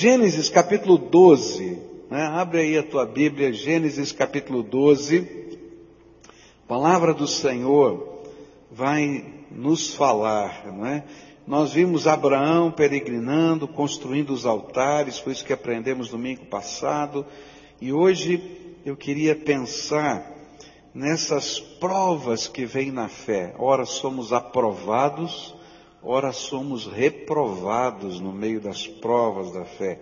Gênesis capítulo 12, né? abre aí a tua Bíblia, Gênesis capítulo 12. palavra do Senhor vai nos falar, não é? Nós vimos Abraão peregrinando, construindo os altares, foi isso que aprendemos domingo passado, e hoje eu queria pensar nessas provas que vêm na fé. Ora somos aprovados, ora somos reprovados no meio das provas da fé.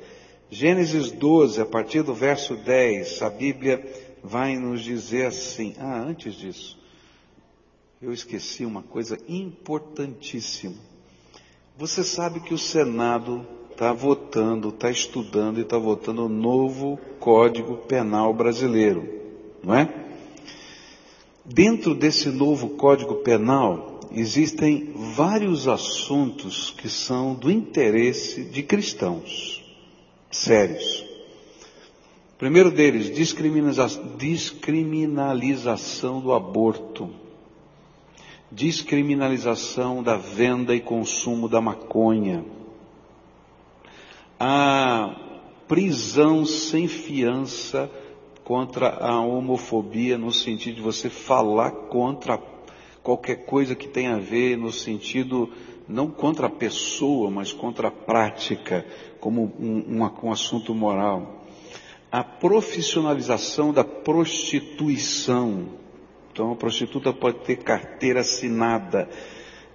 Gênesis 12, a partir do verso 10, a Bíblia vai nos dizer assim: ah, antes disso, eu esqueci uma coisa importantíssima. Você sabe que o Senado está votando, está estudando e está votando o novo Código Penal Brasileiro, não é? Dentro desse novo Código Penal, existem vários assuntos que são do interesse de cristãos, sérios. O primeiro deles, descriminalização do aborto, descriminalização da venda e consumo da maconha, a prisão sem fiança contra a homofobia, no sentido de você falar contra a qualquer coisa que tenha a ver no sentido não contra a pessoa, mas contra a prática, como um, um, assunto moral. A profissionalização da prostituição. Então, a prostituta pode ter carteira assinada.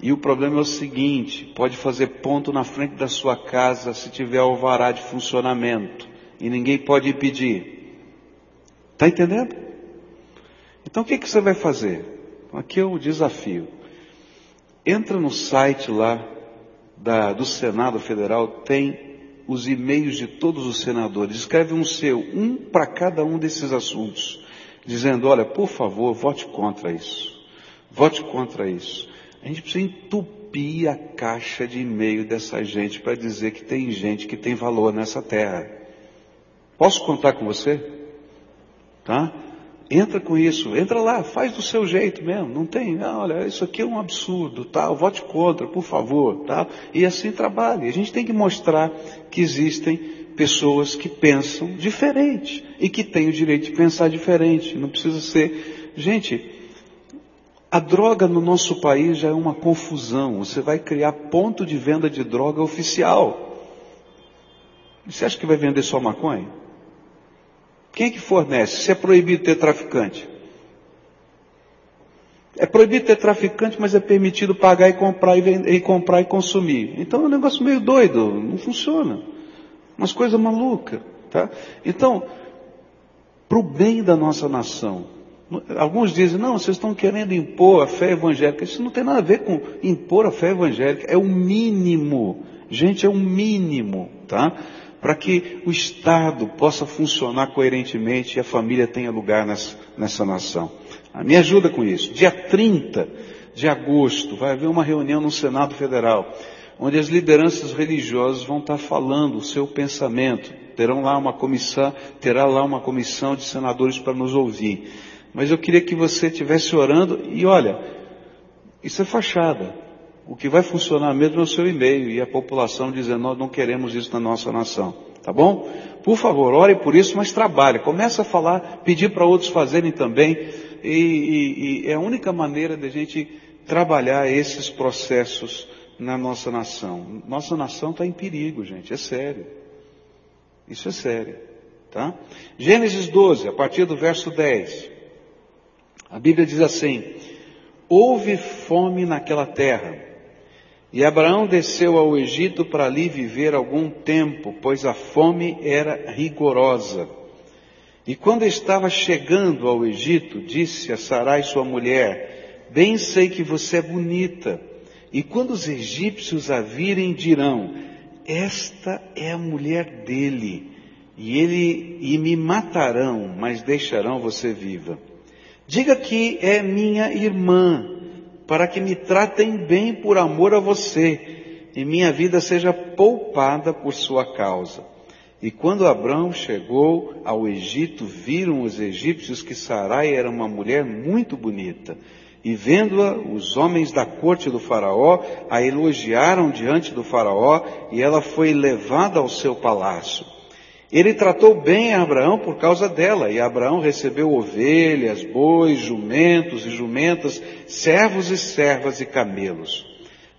E o problema é o seguinte: pode fazer ponto na frente da sua casa se tiver alvará de funcionamento. E ninguém pode impedir. Está entendendo? Então, o que, que você vai fazer? Aqui é o desafio. Entra no site lá da, do Senado Federal, tem os e-mails de todos os senadores. Escreve um seu, um para cada um desses assuntos, dizendo: olha, por favor, vote contra isso. Vote contra isso. A gente precisa entupir a caixa de e-mail dessa gente para dizer que tem gente que tem valor nessa terra. Posso contar com você? Tá? Entra com isso, entra lá, faz do seu jeito mesmo, não tem, não, olha, isso aqui é um absurdo, tal, vote contra, por favor, tal, e assim trabalhe. A gente tem que mostrar que existem pessoas que pensam diferente e que têm o direito de pensar diferente, não precisa ser. Gente, a droga no nosso país já é uma confusão, você vai criar ponto de venda de droga oficial. Você acha que vai vender só maconha? Quem é que fornece? Se é proibido ter traficante. É proibido ter traficante, mas é permitido pagar e comprar e, vender, e comprar e consumir. Então é um negócio meio doido, não funciona. Umas coisas malucas, tá? Então, para o bem da nossa nação, alguns dizem, não, vocês estão querendo impor a fé evangélica. Isso não tem nada a ver com impor a fé evangélica, é o mínimo. Gente, é o mínimo, tá? Para que o Estado possa funcionar coerentemente e a família tenha lugar nessa, nessa nação. Me ajuda com isso. Dia 30 de agosto vai haver uma reunião no Senado Federal, onde as lideranças religiosas vão estar falando o seu pensamento. Terão lá uma comissão, terá lá uma comissão de senadores para nos ouvir. Mas eu queria que você estivesse orando e olha, isso é fachada. O que vai funcionar mesmo é o seu e-mail e a população dizendo, nós não queremos isso na nossa nação. Tá bom? Por favor, ore por isso, mas trabalhe. Começa a falar, pedir para outros fazerem também. E, e, e é a única maneira de a gente trabalhar esses processos na nossa nação. Nossa nação está em perigo, gente. É sério. Isso é sério. Tá? Gênesis 12, a partir do verso 10. A Bíblia diz assim: Houve fome naquela terra e Abraão desceu ao Egito para ali viver algum tempo, pois a fome era rigorosa. E quando estava chegando ao Egito, disse a Sarai sua mulher, bem sei que você é bonita. E quando os egípcios a virem, dirão, esta é a mulher dele, e ele, e me matarão, mas deixarão você viva. Diga que é minha irmã, para que me tratem bem por amor a você, e minha vida seja poupada por sua causa. E quando Abraão chegou ao Egito, viram os egípcios que Sarai era uma mulher muito bonita. E vendo-a, os homens da corte do Faraó a elogiaram diante do Faraó e ela foi levada ao seu palácio. Ele tratou bem a Abraão por causa dela, e Abraão recebeu ovelhas, bois, jumentos e jumentas, servos e servas e camelos.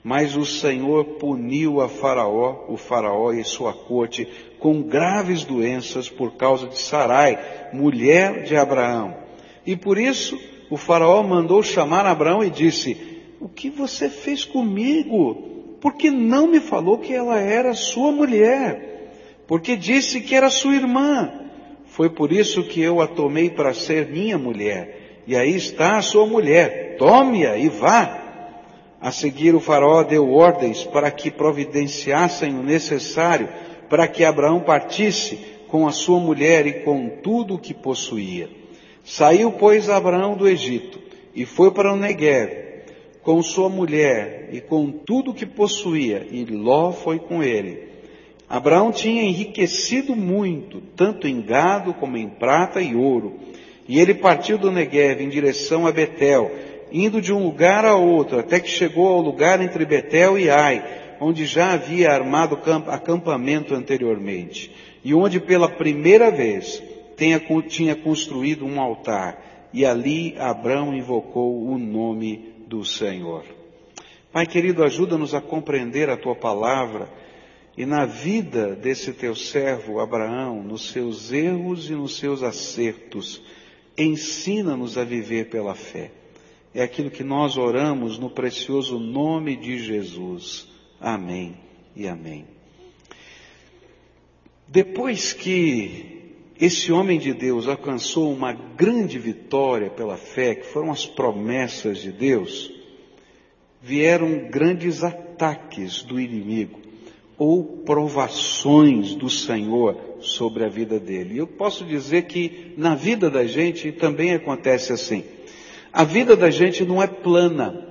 Mas o Senhor puniu a Faraó, o Faraó e sua corte, com graves doenças por causa de Sarai, mulher de Abraão. E por isso o Faraó mandou chamar Abraão e disse: O que você fez comigo? Porque não me falou que ela era sua mulher? Porque disse que era sua irmã. Foi por isso que eu a tomei para ser minha mulher. E aí está a sua mulher. Tome-a e vá. A seguir, o faraó deu ordens para que providenciassem o necessário para que Abraão partisse com a sua mulher e com tudo o que possuía. Saiu, pois, Abraão do Egito e foi para o Negev com sua mulher e com tudo o que possuía, e Ló foi com ele. Abraão tinha enriquecido muito, tanto em gado como em prata e ouro. E ele partiu do Negev em direção a Betel, indo de um lugar a outro, até que chegou ao lugar entre Betel e Ai, onde já havia armado acampamento anteriormente, e onde pela primeira vez tinha construído um altar, e ali Abraão invocou o nome do Senhor. Pai querido, ajuda-nos a compreender a tua palavra e na vida desse teu servo Abraão, nos seus erros e nos seus acertos, ensina-nos a viver pela fé. É aquilo que nós oramos no precioso nome de Jesus. Amém e amém. Depois que esse homem de Deus alcançou uma grande vitória pela fé, que foram as promessas de Deus, vieram grandes ataques do inimigo ou provações do Senhor sobre a vida dele. Eu posso dizer que na vida da gente também acontece assim. A vida da gente não é plana.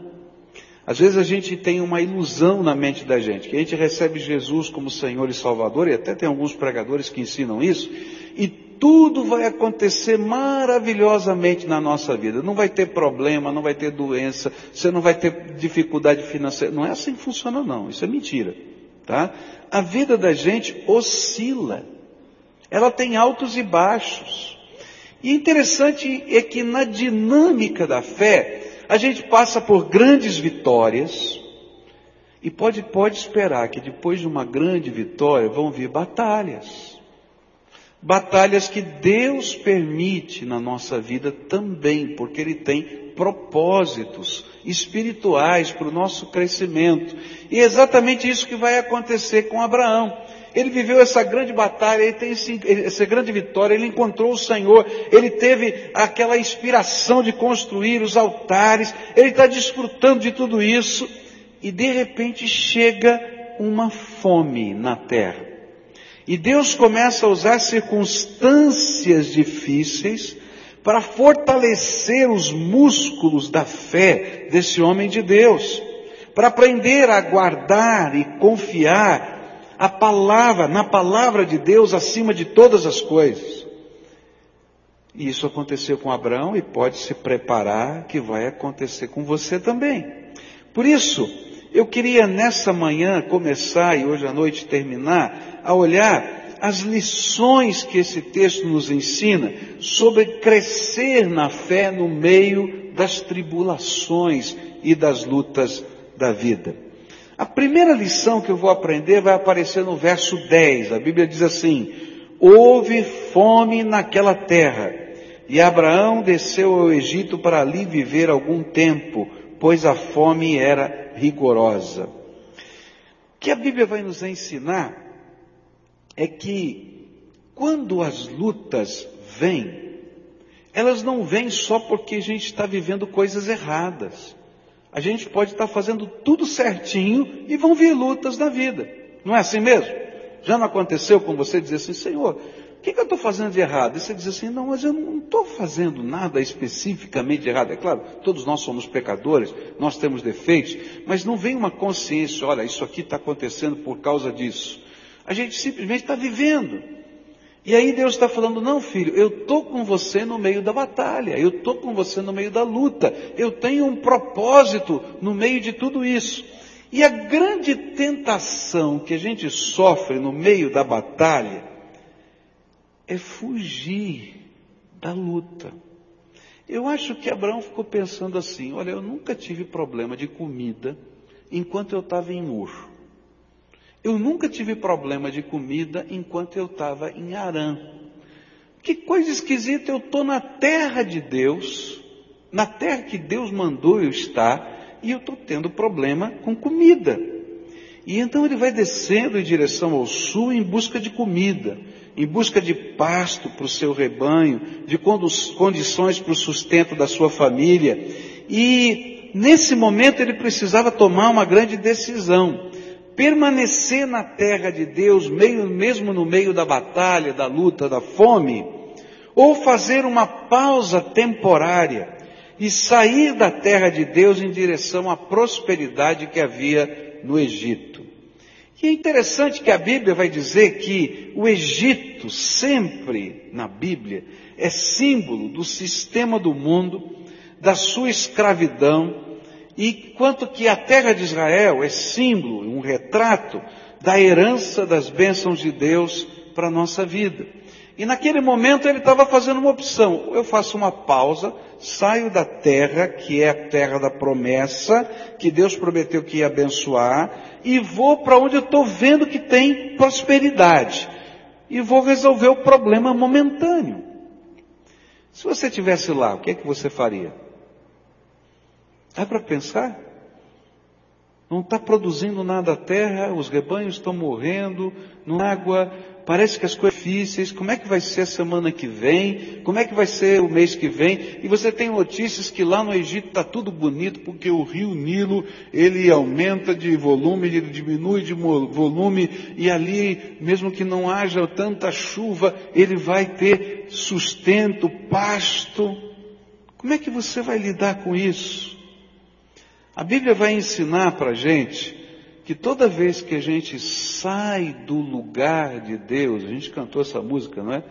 Às vezes a gente tem uma ilusão na mente da gente, que a gente recebe Jesus como Senhor e Salvador, e até tem alguns pregadores que ensinam isso, e tudo vai acontecer maravilhosamente na nossa vida. Não vai ter problema, não vai ter doença, você não vai ter dificuldade financeira. Não é assim que funciona não, isso é mentira. Tá? A vida da gente oscila. Ela tem altos e baixos. E interessante é que na dinâmica da fé, a gente passa por grandes vitórias e pode, pode esperar que depois de uma grande vitória vão vir batalhas. Batalhas que Deus permite na nossa vida também, porque Ele tem propósitos espirituais para o nosso crescimento. E é exatamente isso que vai acontecer com Abraão. Ele viveu essa grande batalha, ele tem esse, essa grande vitória, ele encontrou o Senhor, ele teve aquela inspiração de construir os altares, ele está desfrutando de tudo isso, e de repente chega uma fome na terra. E Deus começa a usar circunstâncias difíceis para fortalecer os músculos da fé desse homem de Deus, para aprender a guardar e confiar a palavra, na palavra de Deus acima de todas as coisas. E isso aconteceu com Abraão e pode se preparar que vai acontecer com você também. Por isso, eu queria nessa manhã começar e hoje à noite terminar a olhar as lições que esse texto nos ensina sobre crescer na fé no meio das tribulações e das lutas da vida. A primeira lição que eu vou aprender vai aparecer no verso 10. A Bíblia diz assim: Houve fome naquela terra, e Abraão desceu ao Egito para ali viver algum tempo, pois a fome era rigorosa. O que a Bíblia vai nos ensinar é que quando as lutas vêm, elas não vêm só porque a gente está vivendo coisas erradas a gente pode estar fazendo tudo certinho e vão vir lutas na vida. Não é assim mesmo? Já não aconteceu com você dizer assim, Senhor, o que, que, eu estou fazendo de errado? E você diz assim, não, mas eu não estou fazendo nada especificamente de errado. É claro, todos nós somos pecadores, nós temos defeitos, mas não vem uma consciência, olha, isso aqui está acontecendo por causa disso. A gente simplesmente está vivendo. E aí Deus está falando, não filho, eu estou com você no meio da batalha, eu estou com você no meio da luta, eu tenho um propósito no meio de tudo isso. E a grande tentação que a gente sofre no meio da batalha é fugir da luta. Eu acho que Abraão ficou pensando assim: olha, eu nunca tive problema de comida enquanto eu estava em Ur. Eu nunca tive problema de comida enquanto eu estava em Arã. Que coisa esquisita, eu estou na terra de Deus, na terra que Deus mandou eu estar, e eu estou tendo problema com comida. E então ele vai descendo em direção ao sul em busca de comida, em busca de pasto para o seu rebanho, de condições para o sustento da sua família. E nesse momento ele precisava tomar uma grande decisão permanecer na terra de Deus, mesmo no meio da batalha, da luta, da fome, ou fazer uma pausa temporária e sair da terra de Deus em direção à prosperidade que havia no Egito. E é interessante que a Bíblia vai dizer que o Egito, sempre na Bíblia, é símbolo do sistema do mundo, da sua escravidão, e quanto que a terra de Israel é símbolo, um retrato da herança das bênçãos de Deus para a nossa vida. E naquele momento ele estava fazendo uma opção. Eu faço uma pausa, saio da terra, que é a terra da promessa, que Deus prometeu que ia abençoar, e vou para onde eu estou vendo que tem prosperidade. E vou resolver o problema momentâneo. Se você tivesse lá, o que é que você faria? Dá para pensar? Não está produzindo nada a terra, os rebanhos estão morrendo, não há água, parece que as coisas difíceis, como é que vai ser a semana que vem, como é que vai ser o mês que vem, e você tem notícias que lá no Egito está tudo bonito, porque o rio Nilo, ele aumenta de volume, ele diminui de volume, e ali, mesmo que não haja tanta chuva, ele vai ter sustento, pasto. Como é que você vai lidar com isso? A Bíblia vai ensinar para a gente que toda vez que a gente sai do lugar de Deus, a gente cantou essa música, não é?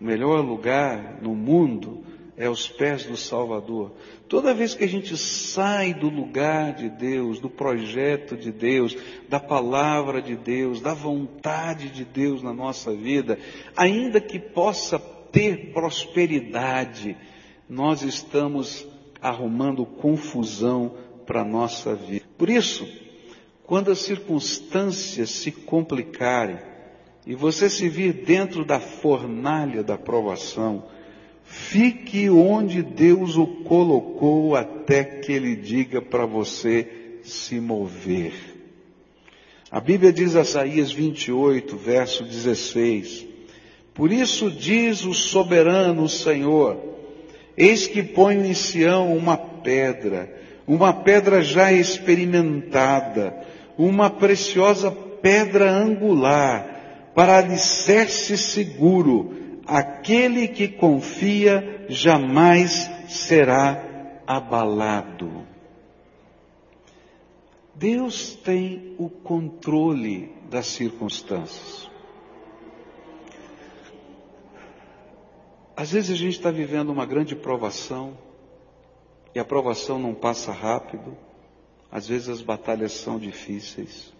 O melhor lugar no mundo é aos pés do Salvador. Toda vez que a gente sai do lugar de Deus, do projeto de Deus, da palavra de Deus, da vontade de Deus na nossa vida, ainda que possa ter prosperidade, nós estamos arrumando confusão para a nossa vida. Por isso, quando as circunstâncias se complicarem e você se vir dentro da fornalha da provação, fique onde Deus o colocou até que Ele diga para você se mover. A Bíblia diz Isaías 28, verso 16: Por isso diz o soberano Senhor: Eis que ponho em Sião uma pedra, uma pedra já experimentada, uma preciosa pedra angular, para alicerce seguro, aquele que confia jamais será abalado. Deus tem o controle das circunstâncias. Às vezes a gente está vivendo uma grande provação, e a provação não passa rápido, às vezes as batalhas são difíceis.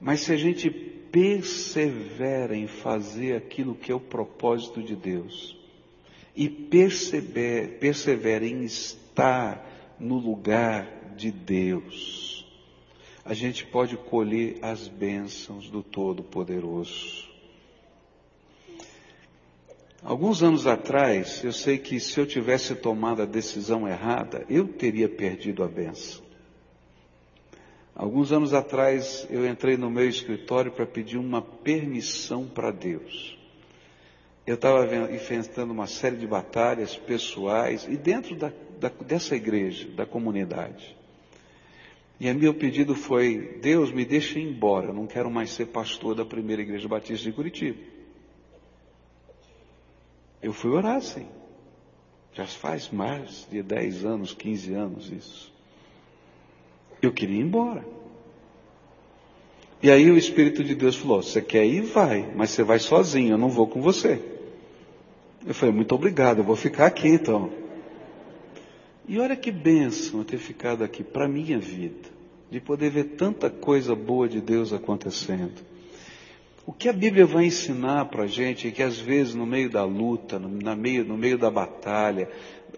Mas se a gente persevera em fazer aquilo que é o propósito de Deus, e persevera, persevera em estar no lugar de Deus, a gente pode colher as bênçãos do Todo-Poderoso. Alguns anos atrás, eu sei que se eu tivesse tomado a decisão errada, eu teria perdido a benção. Alguns anos atrás, eu entrei no meu escritório para pedir uma permissão para Deus. Eu estava enfrentando uma série de batalhas pessoais e dentro da, da, dessa igreja, da comunidade. E o meu pedido foi: Deus, me deixe ir embora, eu não quero mais ser pastor da primeira igreja batista de Curitiba. Eu fui orar assim. Já faz mais de 10 anos, 15 anos isso. Eu queria ir embora. E aí o Espírito de Deus falou: Você quer ir? Vai, mas você vai sozinho, eu não vou com você. Eu falei: Muito obrigado, eu vou ficar aqui então. E olha que bênção ter ficado aqui para minha vida, de poder ver tanta coisa boa de Deus acontecendo. O que a Bíblia vai ensinar para a gente é que às vezes no meio da luta, no, meio, no meio da batalha,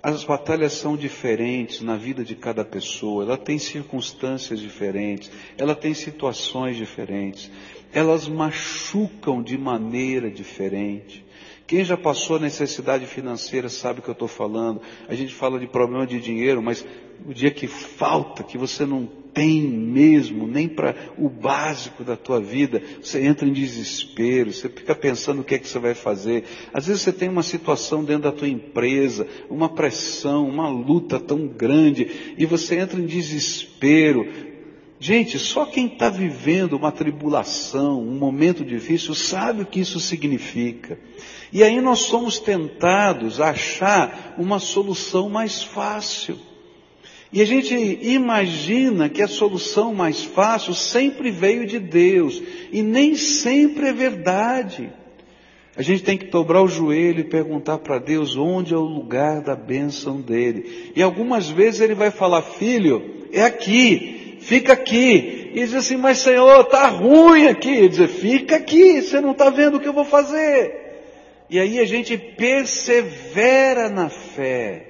as batalhas são diferentes na vida de cada pessoa, ela tem circunstâncias diferentes, ela tem situações diferentes, elas machucam de maneira diferente. Quem já passou necessidade financeira sabe o que eu estou falando. A gente fala de problema de dinheiro, mas o dia que falta, que você não tem mesmo, nem para o básico da tua vida, você entra em desespero, você fica pensando o que é que você vai fazer. Às vezes você tem uma situação dentro da tua empresa, uma pressão, uma luta tão grande, e você entra em desespero. Gente, só quem está vivendo uma tribulação, um momento difícil, sabe o que isso significa. E aí nós somos tentados a achar uma solução mais fácil. E a gente imagina que a solução mais fácil sempre veio de Deus, e nem sempre é verdade. A gente tem que dobrar o joelho e perguntar para Deus onde é o lugar da bênção dele. E algumas vezes ele vai falar, filho, é aqui, fica aqui. E diz assim, mas Senhor, está ruim aqui. Ele diz, fica aqui, você não está vendo o que eu vou fazer. E aí a gente persevera na fé.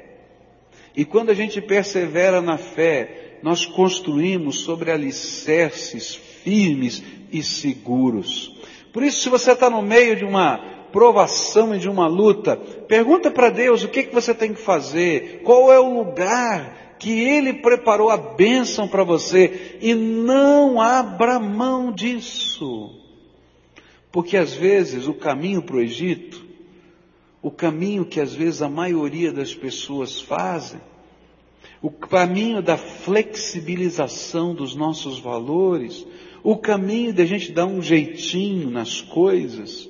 E quando a gente persevera na fé, nós construímos sobre alicerces firmes e seguros. Por isso, se você está no meio de uma provação e de uma luta, pergunta para Deus o que, que você tem que fazer, qual é o lugar que Ele preparou a bênção para você, e não abra mão disso. Porque às vezes o caminho para o Egito o caminho que às vezes a maioria das pessoas fazem, o caminho da flexibilização dos nossos valores, o caminho de a gente dar um jeitinho nas coisas,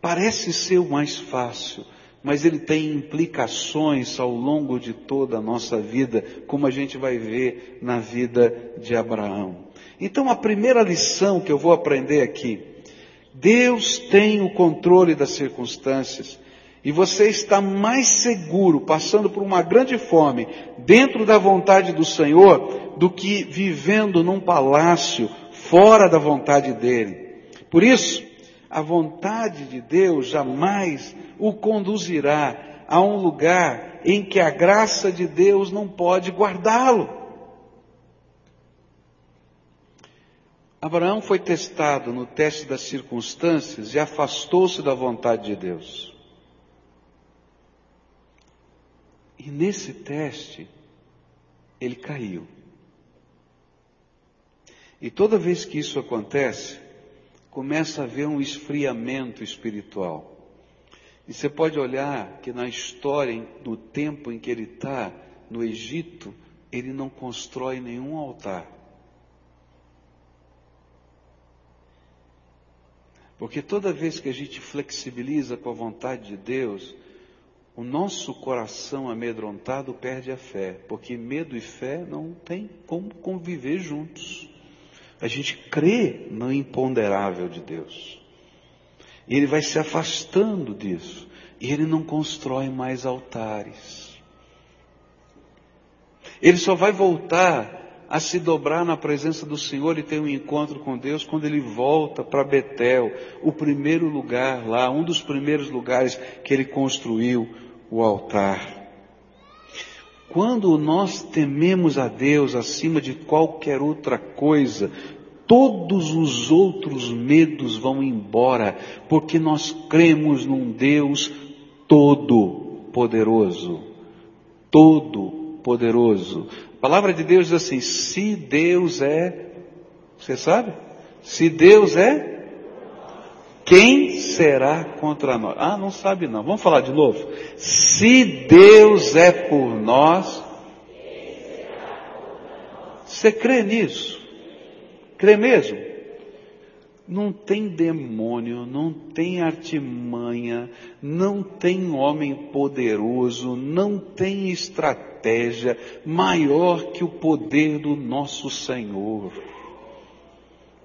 parece ser o mais fácil, mas ele tem implicações ao longo de toda a nossa vida, como a gente vai ver na vida de Abraão. Então a primeira lição que eu vou aprender aqui, Deus tem o controle das circunstâncias e você está mais seguro passando por uma grande fome dentro da vontade do Senhor do que vivendo num palácio fora da vontade dele. Por isso, a vontade de Deus jamais o conduzirá a um lugar em que a graça de Deus não pode guardá-lo. Abraão foi testado no teste das circunstâncias e afastou-se da vontade de Deus. E nesse teste, ele caiu. E toda vez que isso acontece, começa a haver um esfriamento espiritual. E você pode olhar que na história, no tempo em que ele está no Egito, ele não constrói nenhum altar. Porque toda vez que a gente flexibiliza com a vontade de Deus, o nosso coração amedrontado perde a fé, porque medo e fé não tem como conviver juntos. A gente crê no imponderável de Deus. E ele vai se afastando disso. E ele não constrói mais altares. Ele só vai voltar a se dobrar na presença do Senhor e ter um encontro com Deus quando ele volta para Betel, o primeiro lugar lá, um dos primeiros lugares que ele construiu o altar. Quando nós tememos a Deus acima de qualquer outra coisa, todos os outros medos vão embora, porque nós cremos num Deus todo poderoso. Todo poderoso. A palavra de Deus diz assim: se Deus é, você sabe? Se Deus é, quem será contra nós? Ah, não sabe não. Vamos falar de novo? Se Deus é por nós, você crê nisso? Crê mesmo? Não tem demônio, não tem artimanha, não tem homem poderoso, não tem estratégia maior que o poder do nosso Senhor.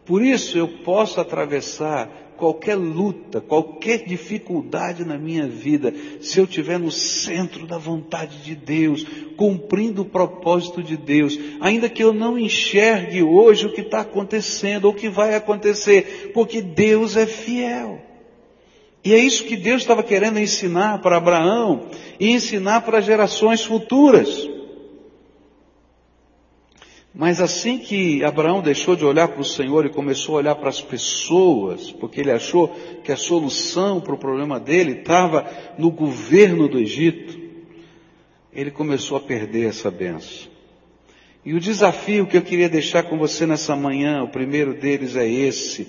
Por isso eu posso atravessar qualquer luta, qualquer dificuldade na minha vida, se eu estiver no centro da vontade de Deus, cumprindo o propósito de Deus, ainda que eu não enxergue hoje o que está acontecendo ou o que vai acontecer, porque Deus é fiel. E é isso que Deus estava querendo ensinar para Abraão e ensinar para gerações futuras. Mas assim que Abraão deixou de olhar para o Senhor e começou a olhar para as pessoas, porque ele achou que a solução para o problema dele estava no governo do Egito, ele começou a perder essa benção. E o desafio que eu queria deixar com você nessa manhã, o primeiro deles é esse.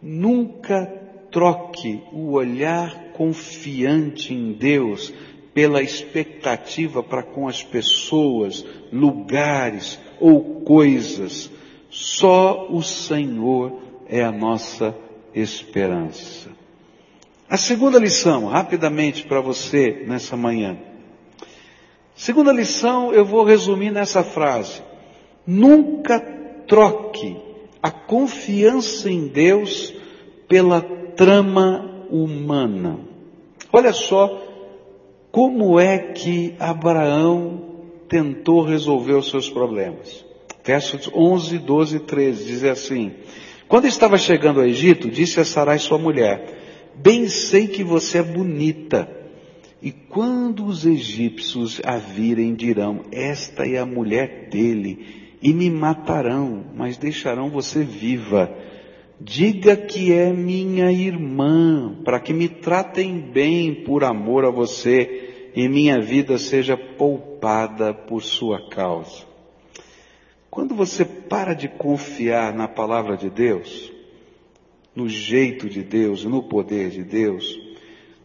Nunca troque o olhar confiante em Deus pela expectativa para com as pessoas, lugares, ou coisas. Só o Senhor é a nossa esperança. A segunda lição, rapidamente para você nessa manhã. Segunda lição eu vou resumir nessa frase. Nunca troque a confiança em Deus pela trama humana. Olha só como é que Abraão tentou resolver os seus problemas. Versos 11, 12 e 13 diz assim: Quando estava chegando ao Egito, disse a Sarai sua mulher: Bem sei que você é bonita. E quando os egípcios a virem, dirão: Esta é a mulher dele, e me matarão, mas deixarão você viva. Diga que é minha irmã, para que me tratem bem por amor a você e minha vida seja poupada por sua causa. Quando você para de confiar na palavra de Deus, no jeito de Deus, no poder de Deus,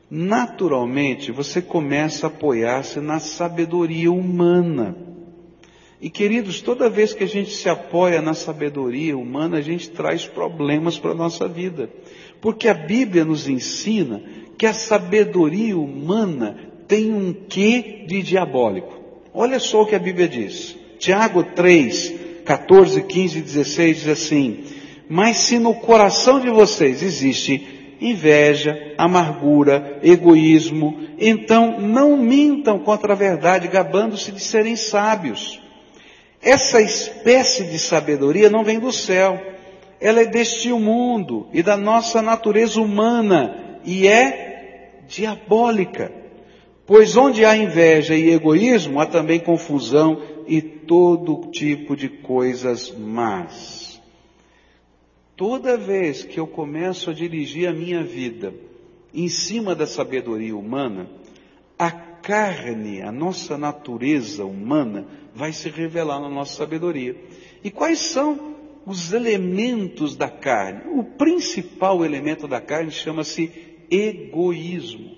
naturalmente você começa a apoiar-se na sabedoria humana. E queridos, toda vez que a gente se apoia na sabedoria humana, a gente traz problemas para a nossa vida. Porque a Bíblia nos ensina que a sabedoria humana tem um quê de diabólico. Olha só o que a Bíblia diz. Tiago 3, 14, 15 e 16 diz assim: Mas se no coração de vocês existe inveja, amargura, egoísmo, então não mintam contra a verdade, gabando-se de serem sábios. Essa espécie de sabedoria não vem do céu, ela é deste mundo e da nossa natureza humana e é diabólica. Pois onde há inveja e egoísmo, há também confusão e todo tipo de coisas más. Toda vez que eu começo a dirigir a minha vida em cima da sabedoria humana, a carne, a nossa natureza humana, vai se revelar na nossa sabedoria. E quais são os elementos da carne? O principal elemento da carne chama-se egoísmo.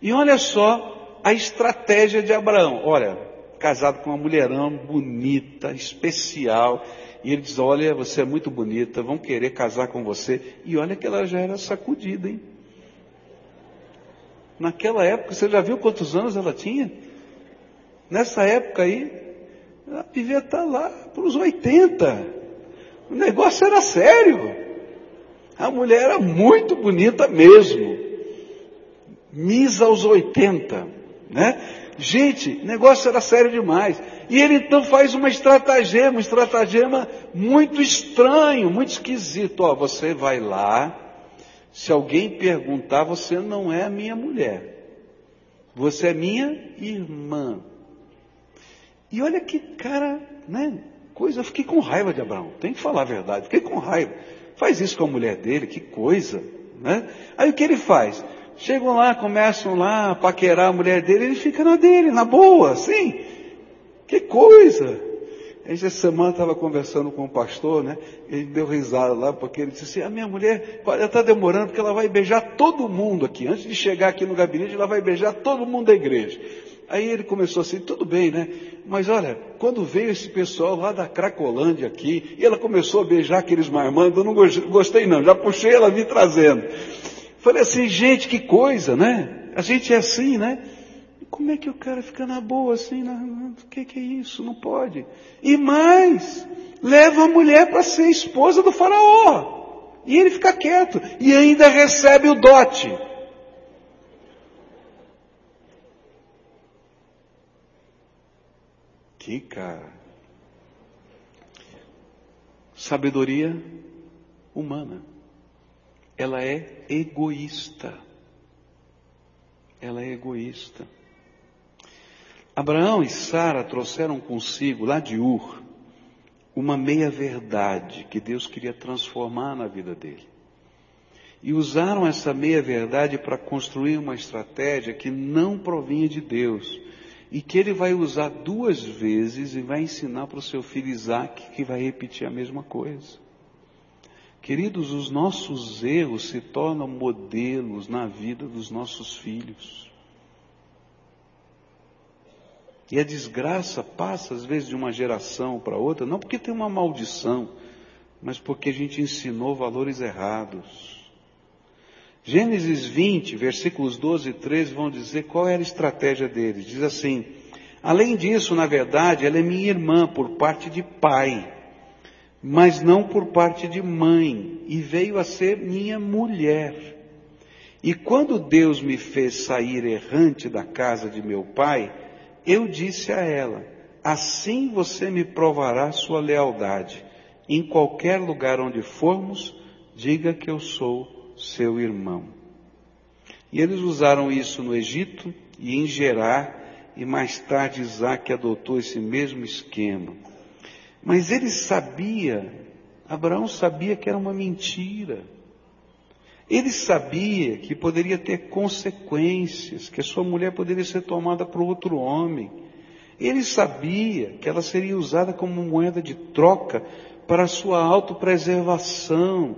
E olha só a estratégia de Abraão. Olha, casado com uma mulherão bonita, especial. E ele diz: Olha, você é muito bonita, vão querer casar com você. E olha que ela já era sacudida, hein? Naquela época, você já viu quantos anos ela tinha? Nessa época aí, ela devia estar lá para os 80. O negócio era sério. A mulher era muito bonita mesmo. Miss aos 80, né? Gente, negócio era sério demais. E ele então faz uma estratagema, um estratagema muito estranho, muito esquisito. Ó, você vai lá, se alguém perguntar, você não é a minha mulher. Você é minha irmã. E olha que cara, né? Coisa, eu fiquei com raiva de Abraão. Tem que falar a verdade, fiquei com raiva. Faz isso com a mulher dele, que coisa, né? Aí o que ele faz? Chegam lá, começam lá a paquerar a mulher dele, ele fica na dele, na boa, assim. Que coisa! Essa semana estava conversando com o pastor, né? Ele deu risada lá, porque ele disse assim, a minha mulher está demorando porque ela vai beijar todo mundo aqui. Antes de chegar aqui no gabinete, ela vai beijar todo mundo da igreja. Aí ele começou assim, tudo bem, né? Mas olha, quando veio esse pessoal lá da Cracolândia aqui, e ela começou a beijar aqueles marmandos, eu não gostei não, já puxei ela me trazendo. Falei assim, gente, que coisa, né? A gente é assim, né? Como é que o cara fica na boa assim? O que, que é isso? Não pode. E mais, leva a mulher para ser esposa do faraó. E ele fica quieto. E ainda recebe o dote. Que cara. Sabedoria humana. Ela é egoísta. Ela é egoísta. Abraão e Sara trouxeram consigo, lá de Ur, uma meia-verdade que Deus queria transformar na vida dele. E usaram essa meia-verdade para construir uma estratégia que não provinha de Deus. E que ele vai usar duas vezes e vai ensinar para o seu filho Isaac que vai repetir a mesma coisa. Queridos, os nossos erros se tornam modelos na vida dos nossos filhos. E a desgraça passa, às vezes, de uma geração para outra, não porque tem uma maldição, mas porque a gente ensinou valores errados. Gênesis 20, versículos 12 e 13 vão dizer qual era a estratégia deles. Diz assim: Além disso, na verdade, ela é minha irmã por parte de pai, mas não por parte de mãe, e veio a ser minha mulher. E quando Deus me fez sair errante da casa de meu pai, eu disse a ela: Assim você me provará sua lealdade. Em qualquer lugar onde formos, diga que eu sou seu irmão. E eles usaram isso no Egito e em Gerar, e mais tarde Isaac adotou esse mesmo esquema. Mas ele sabia, Abraão sabia que era uma mentira. Ele sabia que poderia ter consequências, que a sua mulher poderia ser tomada por outro homem. Ele sabia que ela seria usada como moeda de troca para a sua autopreservação.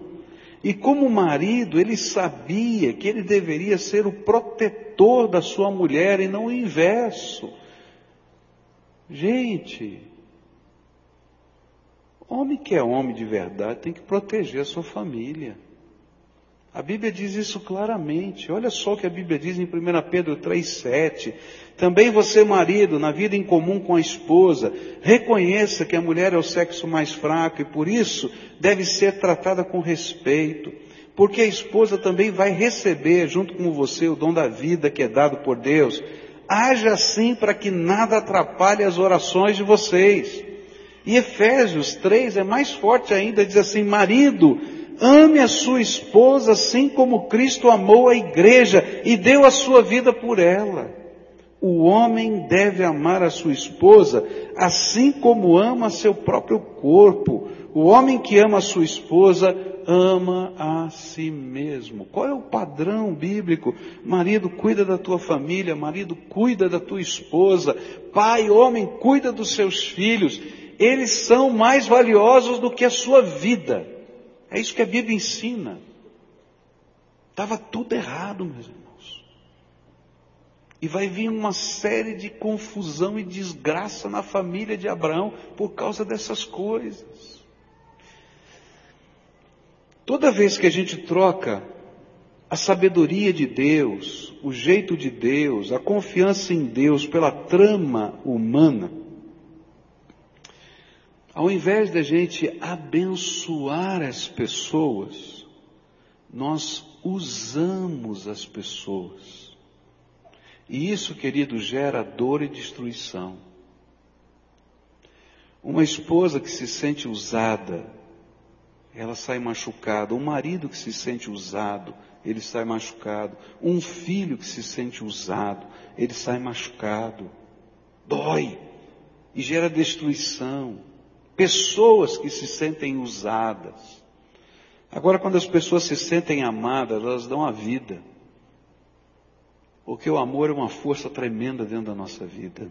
E como marido, ele sabia que ele deveria ser o protetor da sua mulher e não o inverso. Gente, homem que é homem de verdade tem que proteger a sua família. A Bíblia diz isso claramente. Olha só o que a Bíblia diz em 1 Pedro 3,7. Também você, marido, na vida em comum com a esposa, reconheça que a mulher é o sexo mais fraco e por isso deve ser tratada com respeito. Porque a esposa também vai receber, junto com você, o dom da vida que é dado por Deus. Haja assim para que nada atrapalhe as orações de vocês. E Efésios 3 é mais forte ainda, diz assim, marido, Ame a sua esposa assim como Cristo amou a igreja e deu a sua vida por ela. O homem deve amar a sua esposa assim como ama seu próprio corpo. O homem que ama a sua esposa ama a si mesmo. Qual é o padrão bíblico? Marido, cuida da tua família, marido, cuida da tua esposa, pai, homem, cuida dos seus filhos. Eles são mais valiosos do que a sua vida. É isso que a Bíblia ensina. Estava tudo errado, meus irmãos. E vai vir uma série de confusão e desgraça na família de Abraão por causa dessas coisas. Toda vez que a gente troca a sabedoria de Deus, o jeito de Deus, a confiança em Deus pela trama humana, ao invés de a gente abençoar as pessoas, nós usamos as pessoas. E isso, querido, gera dor e destruição. Uma esposa que se sente usada, ela sai machucada. Um marido que se sente usado, ele sai machucado. Um filho que se sente usado, ele sai machucado. Dói e gera destruição pessoas que se sentem usadas. Agora, quando as pessoas se sentem amadas, elas dão a vida. Porque o amor é uma força tremenda dentro da nossa vida.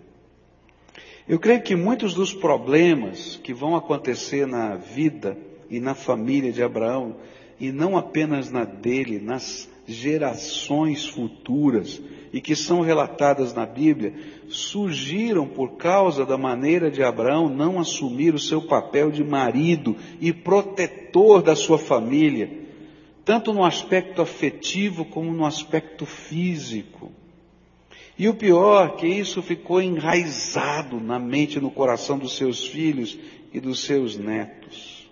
Eu creio que muitos dos problemas que vão acontecer na vida e na família de Abraão, e não apenas na dele, nas gerações futuras, e que são relatadas na Bíblia, surgiram por causa da maneira de Abraão não assumir o seu papel de marido e protetor da sua família, tanto no aspecto afetivo como no aspecto físico. E o pior, que isso ficou enraizado na mente e no coração dos seus filhos e dos seus netos.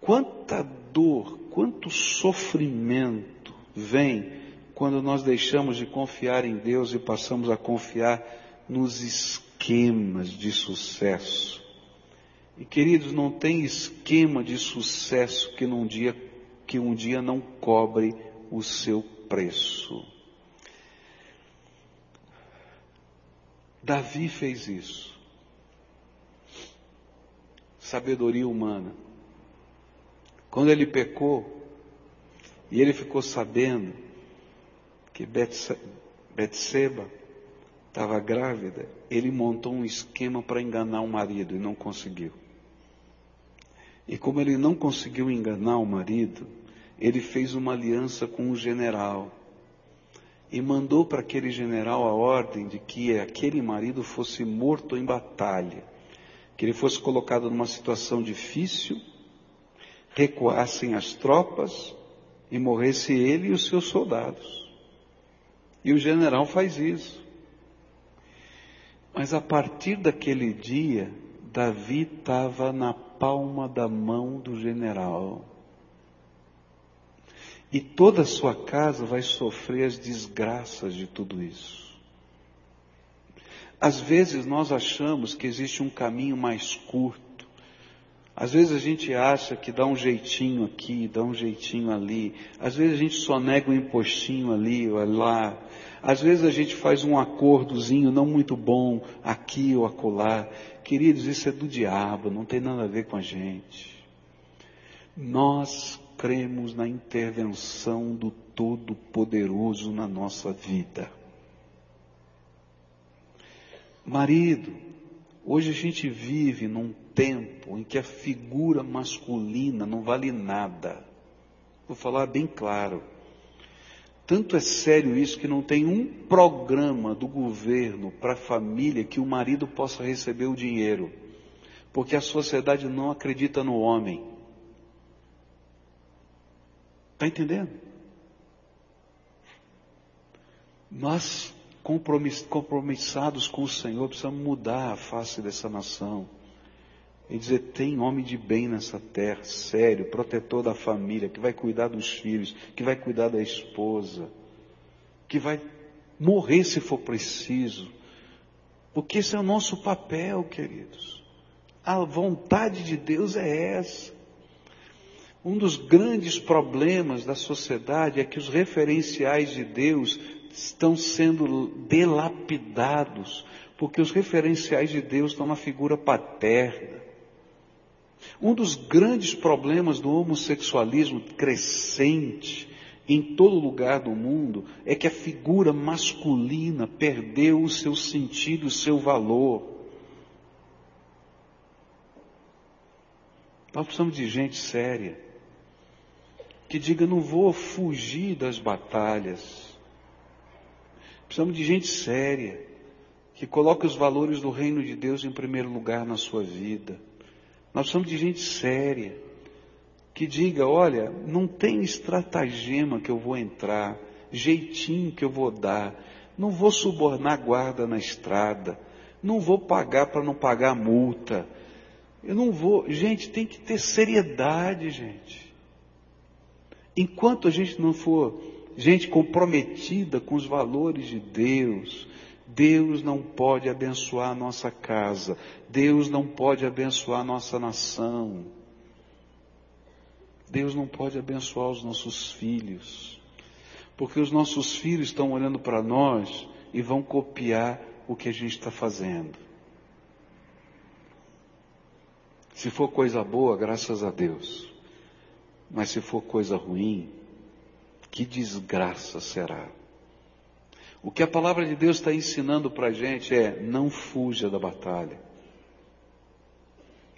Quanta dor, quanto sofrimento vem quando nós deixamos de confiar em Deus e passamos a confiar nos esquemas de sucesso. E queridos, não tem esquema de sucesso que num dia que um dia não cobre o seu preço. Davi fez isso. Sabedoria humana. Quando ele pecou, e ele ficou sabendo que Betseba estava grávida, ele montou um esquema para enganar o marido e não conseguiu. E como ele não conseguiu enganar o marido, ele fez uma aliança com o general e mandou para aquele general a ordem de que aquele marido fosse morto em batalha, que ele fosse colocado numa situação difícil, recuassem as tropas e morresse ele e os seus soldados. E o general faz isso. Mas a partir daquele dia, Davi estava na palma da mão do general. E toda a sua casa vai sofrer as desgraças de tudo isso. Às vezes nós achamos que existe um caminho mais curto. Às vezes a gente acha que dá um jeitinho aqui, dá um jeitinho ali. Às vezes a gente só nega um impostinho ali ou lá. Às vezes a gente faz um acordozinho não muito bom aqui ou acolá. Queridos, isso é do diabo, não tem nada a ver com a gente. Nós cremos na intervenção do Todo-Poderoso na nossa vida. Marido, hoje a gente vive num tempo em que a figura masculina não vale nada. Vou falar bem claro. Tanto é sério isso que não tem um programa do governo para a família que o marido possa receber o dinheiro, porque a sociedade não acredita no homem. Está entendendo? Nós, compromissados com o Senhor, precisamos mudar a face dessa nação. E dizer, tem homem de bem nessa terra, sério, protetor da família, que vai cuidar dos filhos, que vai cuidar da esposa, que vai morrer se for preciso. Porque esse é o nosso papel, queridos. A vontade de Deus é essa. Um dos grandes problemas da sociedade é que os referenciais de Deus estão sendo delapidados, porque os referenciais de Deus estão na figura paterna. Um dos grandes problemas do homossexualismo crescente em todo lugar do mundo é que a figura masculina perdeu o seu sentido, o seu valor. Nós precisamos de gente séria que diga: não vou fugir das batalhas. Precisamos de gente séria, que coloque os valores do reino de Deus em primeiro lugar na sua vida. Nós precisamos de gente séria, que diga: olha, não tem estratagema que eu vou entrar, jeitinho que eu vou dar, não vou subornar guarda na estrada, não vou pagar para não pagar multa. Eu não vou. Gente, tem que ter seriedade, gente. Enquanto a gente não for gente comprometida com os valores de Deus, Deus não pode abençoar a nossa casa, Deus não pode abençoar a nossa nação, Deus não pode abençoar os nossos filhos, porque os nossos filhos estão olhando para nós e vão copiar o que a gente está fazendo. Se for coisa boa, graças a Deus. Mas se for coisa ruim, que desgraça será. O que a palavra de Deus está ensinando para a gente é: não fuja da batalha.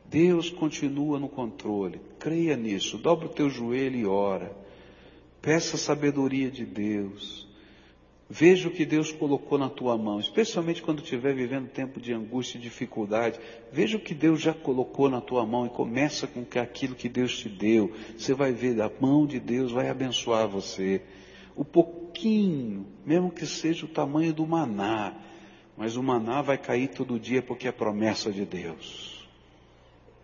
Deus continua no controle. Creia nisso. Dobra o teu joelho e ora. Peça a sabedoria de Deus. Veja o que Deus colocou na tua mão, especialmente quando estiver vivendo tempo de angústia e dificuldade. Veja o que Deus já colocou na tua mão e começa com aquilo que Deus te deu. Você vai ver, a mão de Deus vai abençoar você. O pouquinho, mesmo que seja o tamanho do maná, mas o maná vai cair todo dia porque é promessa de Deus.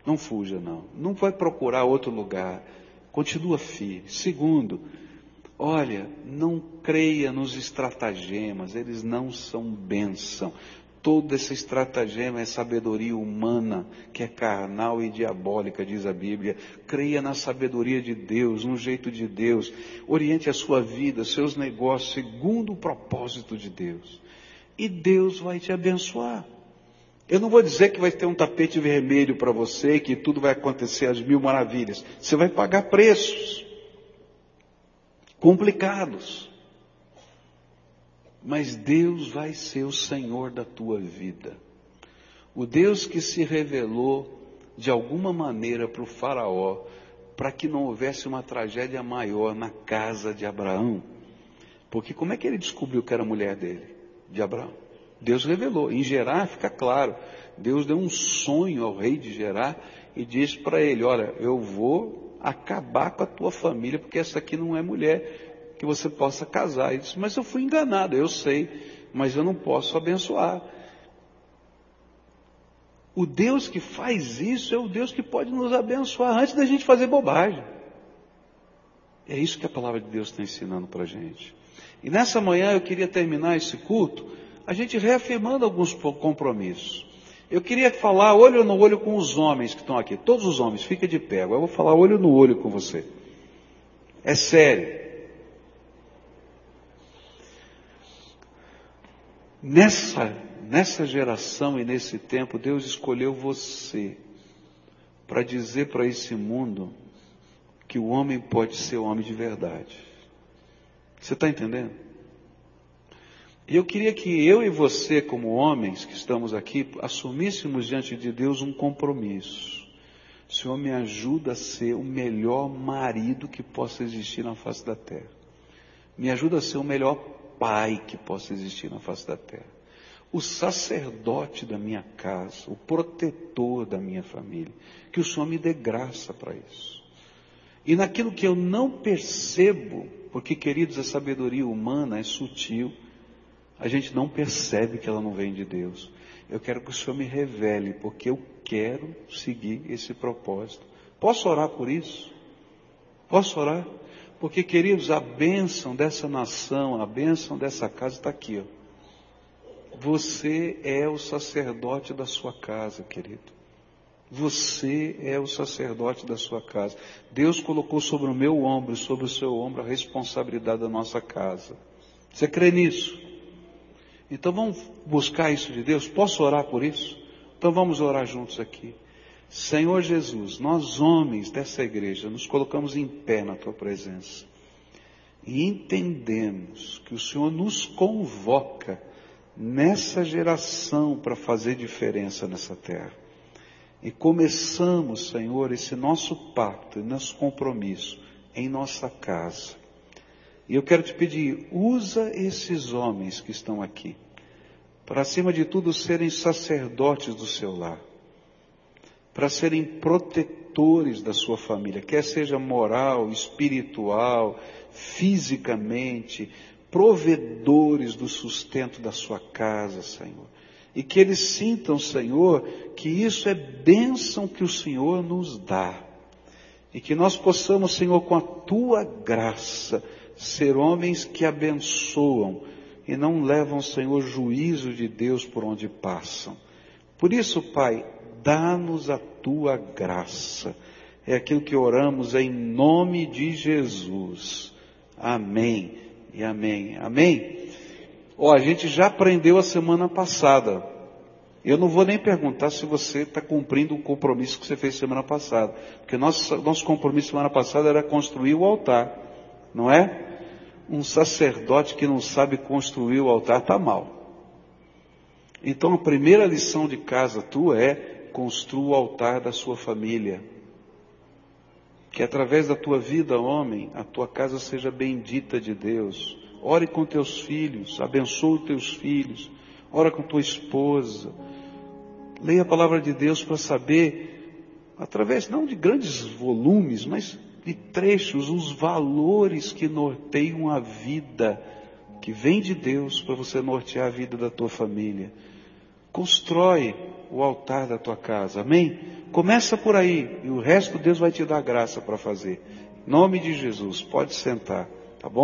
Não fuja, não. Não vai procurar outro lugar. Continua firme. Segundo, olha, não creia nos estratagemas, eles não são bênção. Toda essa estratagema é sabedoria humana, que é carnal e diabólica, diz a Bíblia. Creia na sabedoria de Deus, no jeito de Deus. Oriente a sua vida, seus negócios, segundo o propósito de Deus. E Deus vai te abençoar. Eu não vou dizer que vai ter um tapete vermelho para você, que tudo vai acontecer às mil maravilhas. Você vai pagar preços complicados. Mas Deus vai ser o Senhor da tua vida. O Deus que se revelou de alguma maneira para o Faraó, para que não houvesse uma tragédia maior na casa de Abraão. Porque como é que ele descobriu que era a mulher dele, de Abraão? Deus revelou. Em Gerar fica claro. Deus deu um sonho ao rei de Gerar e disse para ele: Olha, eu vou acabar com a tua família, porque essa aqui não é mulher que você possa casar. Ele disse: Mas eu fui enganado, eu sei, mas eu não posso abençoar. O Deus que faz isso é o Deus que pode nos abençoar antes da gente fazer bobagem. É isso que a palavra de Deus está ensinando para a gente. E nessa manhã eu queria terminar esse culto a gente reafirmando alguns compromissos. Eu queria falar olho no olho com os homens que estão aqui. Todos os homens, fica de pé. Eu vou falar olho no olho com você. É sério. Nessa, nessa geração e nesse tempo, Deus escolheu você para dizer para esse mundo que o homem pode ser homem de verdade. Você está entendendo? E eu queria que eu e você, como homens que estamos aqui, assumíssemos diante de Deus um compromisso. Senhor, me ajuda a ser o melhor marido que possa existir na face da terra. Me ajuda a ser o melhor pai que possa existir na face da terra. O sacerdote da minha casa, o protetor da minha família. Que o Senhor me dê graça para isso. E naquilo que eu não percebo, porque, queridos, a sabedoria humana é sutil a gente não percebe que ela não vem de Deus. Eu quero que o Senhor me revele, porque eu quero seguir esse propósito. Posso orar por isso? Posso orar? Porque, queridos, a bênção dessa nação, a bênção dessa casa está aqui. Ó. Você é o sacerdote da sua casa, querido. Você é o sacerdote da sua casa. Deus colocou sobre o meu ombro, sobre o seu ombro, a responsabilidade da nossa casa. Você crê nisso? Então vamos buscar isso de Deus? Posso orar por isso? Então vamos orar juntos aqui. Senhor Jesus, nós homens dessa igreja nos colocamos em pé na tua presença e entendemos que o Senhor nos convoca nessa geração para fazer diferença nessa terra. E começamos, Senhor, esse nosso pacto, nosso compromisso em nossa casa. E eu quero te pedir, usa esses homens que estão aqui, para acima de tudo serem sacerdotes do seu lar, para serem protetores da sua família, quer seja moral, espiritual, fisicamente, provedores do sustento da sua casa, Senhor. E que eles sintam, Senhor, que isso é bênção que o Senhor nos dá. E que nós possamos, Senhor, com a tua graça, ser homens que abençoam e não levam, Senhor, juízo de Deus por onde passam. Por isso, Pai, dá-nos a tua graça. É aquilo que oramos em nome de Jesus. Amém e amém. Amém. Ó, oh, a gente já aprendeu a semana passada. Eu não vou nem perguntar se você está cumprindo o compromisso que você fez semana passada. Porque nosso, nosso compromisso semana passada era construir o altar. Não é? um sacerdote que não sabe construir o altar está mal. Então a primeira lição de casa tua é construa o altar da sua família. Que através da tua vida, homem, a tua casa seja bendita de Deus. Ore com teus filhos, abençoe teus filhos, ora com tua esposa. Leia a palavra de Deus para saber, através não de grandes volumes, mas de trechos, os valores que norteiam a vida, que vem de Deus para você nortear a vida da tua família. Constrói o altar da tua casa, amém? Começa por aí e o resto Deus vai te dar graça para fazer. Em nome de Jesus, pode sentar.